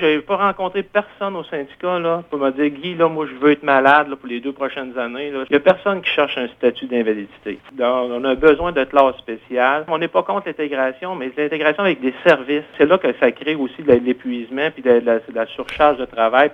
Je n'ai pas rencontré personne au syndicat là, pour me dire Guy, là, moi je veux être malade pour les deux prochaines années. Il n'y a personne qui cherche un statut d'invalidité. Donc, on a besoin de classe spéciale. On n'est pas contre l'intégration, mais l'intégration avec des services, c'est là que ça crée aussi de l'épuisement puis de la surcharge de travail.